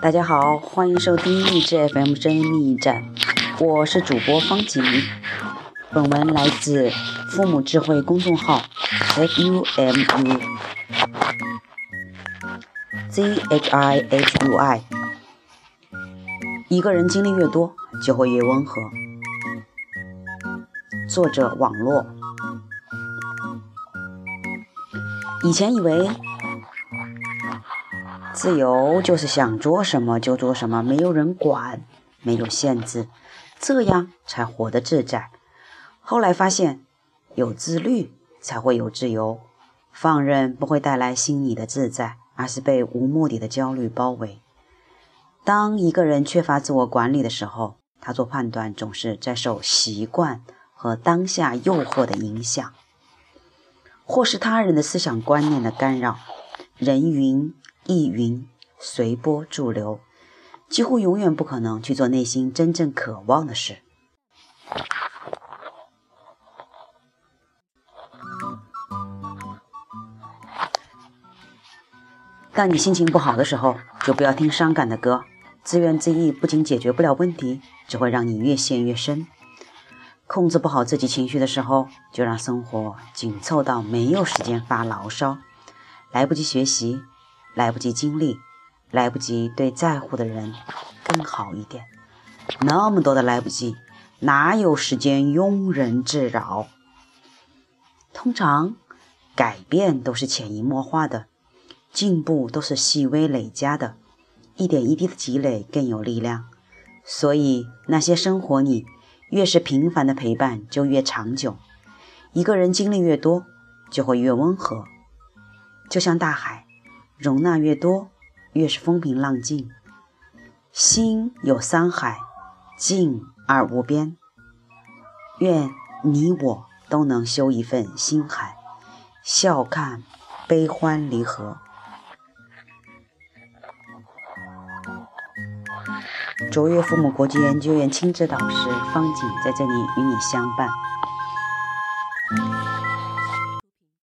大家好，欢迎收听励志 FM 声音驿站，我是主播方锦。本文来自父母智慧公众号 f u m u z h i h u i。一个人经历越多，就会越温和。作者网络。以前以为自由就是想做什么就做什么，没有人管，没有限制，这样才活得自在。后来发现，有自律才会有自由。放任不会带来心理的自在，而是被无目的的焦虑包围。当一个人缺乏自我管理的时候，他做判断总是在受习惯和当下诱惑的影响。或是他人的思想观念的干扰，人云意云，随波逐流，几乎永远不可能去做内心真正渴望的事。当你心情不好的时候，就不要听伤感的歌，自怨自艾不仅解决不了问题，只会让你越陷越深。控制不好自己情绪的时候，就让生活紧凑到没有时间发牢骚，来不及学习，来不及经历，来不及对在乎的人更好一点。那么多的来不及，哪有时间庸人自扰？通常，改变都是潜移默化的，进步都是细微累加的，一点一滴的积累更有力量。所以，那些生活里。越是平凡的陪伴，就越长久。一个人经历越多，就会越温和。就像大海，容纳越多，越是风平浪静。心有山海，静而无边。愿你我都能修一份心海，笑看悲欢离合。卓越父母国际研究院亲子导师方景在这里与你相伴。